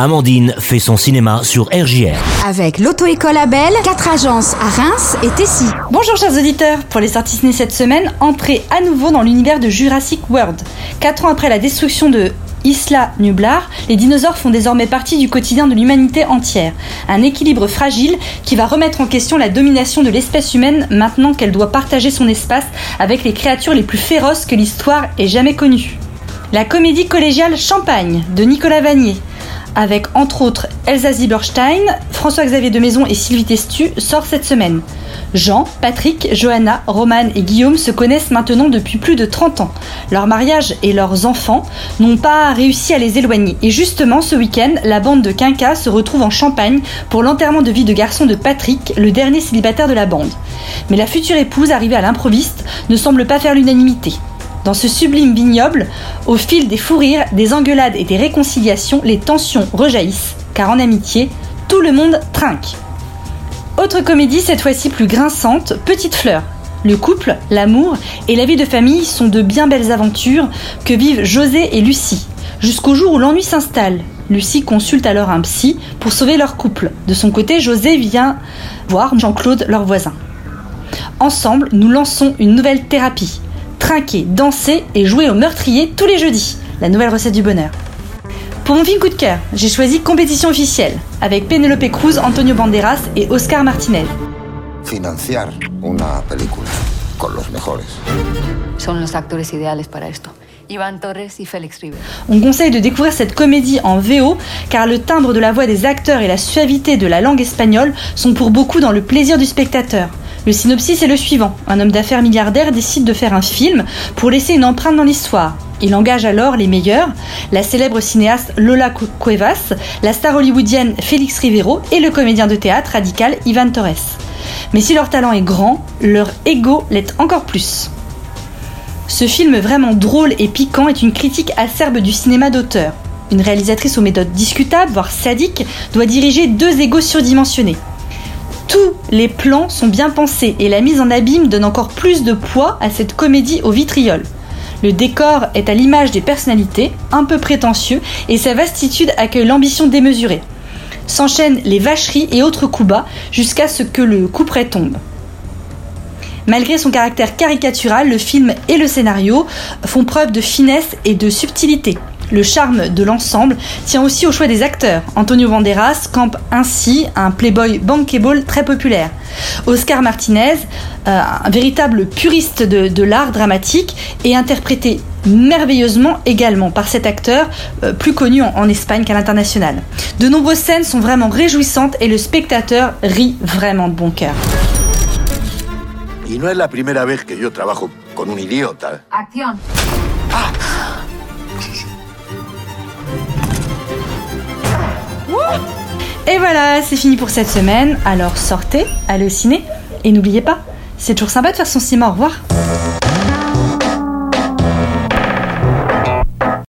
Amandine fait son cinéma sur RJR. Avec l'auto-école Abel, quatre agences à Reims et Tessy. Bonjour chers auditeurs, pour les sorties ciné cette semaine, entrez à nouveau dans l'univers de Jurassic World. Quatre ans après la destruction de Isla Nublar, les dinosaures font désormais partie du quotidien de l'humanité entière. Un équilibre fragile qui va remettre en question la domination de l'espèce humaine maintenant qu'elle doit partager son espace avec les créatures les plus féroces que l'histoire ait jamais connues. La comédie collégiale Champagne de Nicolas Vanier, avec entre autres Elsa Zieberstein, François-Xavier de Maison et Sylvie Testu, sort cette semaine. Jean, Patrick, Johanna, Romane et Guillaume se connaissent maintenant depuis plus de 30 ans. Leur mariage et leurs enfants n'ont pas réussi à les éloigner. Et justement, ce week-end, la bande de Quinca se retrouve en Champagne pour l'enterrement de vie de garçon de Patrick, le dernier célibataire de la bande. Mais la future épouse, arrivée à l'improviste, ne semble pas faire l'unanimité. Dans ce sublime vignoble, au fil des fous rires, des engueulades et des réconciliations, les tensions rejaillissent, car en amitié, tout le monde trinque. Autre comédie, cette fois-ci plus grinçante, Petite Fleur. Le couple, l'amour et la vie de famille sont de bien belles aventures que vivent José et Lucie, jusqu'au jour où l'ennui s'installe. Lucie consulte alors un psy pour sauver leur couple. De son côté, José vient voir Jean-Claude, leur voisin. Ensemble, nous lançons une nouvelle thérapie, trinquer, danser et jouer au meurtrier tous les jeudis. La nouvelle recette du bonheur. Pour mon film coup de cœur, j'ai choisi Compétition officielle avec Penelope Cruz, Antonio Banderas et Oscar Martinez. Financiar una película con los mejores. Son los actores ideales para esto. Iván Torres y Félix Rivera. On conseille de découvrir cette comédie en VO car le timbre de la voix des acteurs et la suavité de la langue espagnole sont pour beaucoup dans le plaisir du spectateur. Le synopsis est le suivant. Un homme d'affaires milliardaire décide de faire un film pour laisser une empreinte dans l'histoire. Il engage alors les meilleurs, la célèbre cinéaste Lola Cuevas, la star hollywoodienne Félix Rivero et le comédien de théâtre radical Ivan Torres. Mais si leur talent est grand, leur ego l'est encore plus. Ce film vraiment drôle et piquant est une critique acerbe du cinéma d'auteur. Une réalisatrice aux méthodes discutables, voire sadiques, doit diriger deux égos surdimensionnés. Tous les plans sont bien pensés et la mise en abîme donne encore plus de poids à cette comédie au vitriol. Le décor est à l'image des personnalités, un peu prétentieux, et sa vastitude accueille l'ambition démesurée. S'enchaînent les vacheries et autres coups bas jusqu'à ce que le coup près tombe. Malgré son caractère caricatural, le film et le scénario font preuve de finesse et de subtilité. Le charme de l'ensemble tient aussi au choix des acteurs. Antonio Banderas campe ainsi un playboy bankable très populaire. Oscar Martinez, euh, un véritable puriste de, de l'art dramatique, est interprété merveilleusement également par cet acteur euh, plus connu en, en Espagne qu'à l'international. De nombreuses scènes sont vraiment réjouissantes et le spectateur rit vraiment de bon cœur. Y no es la primera vez que yo trabajo con un idiota. Acción. Et voilà, c'est fini pour cette semaine. Alors sortez, allez au ciné et n'oubliez pas, c'est toujours sympa de faire son cinéma. Au revoir.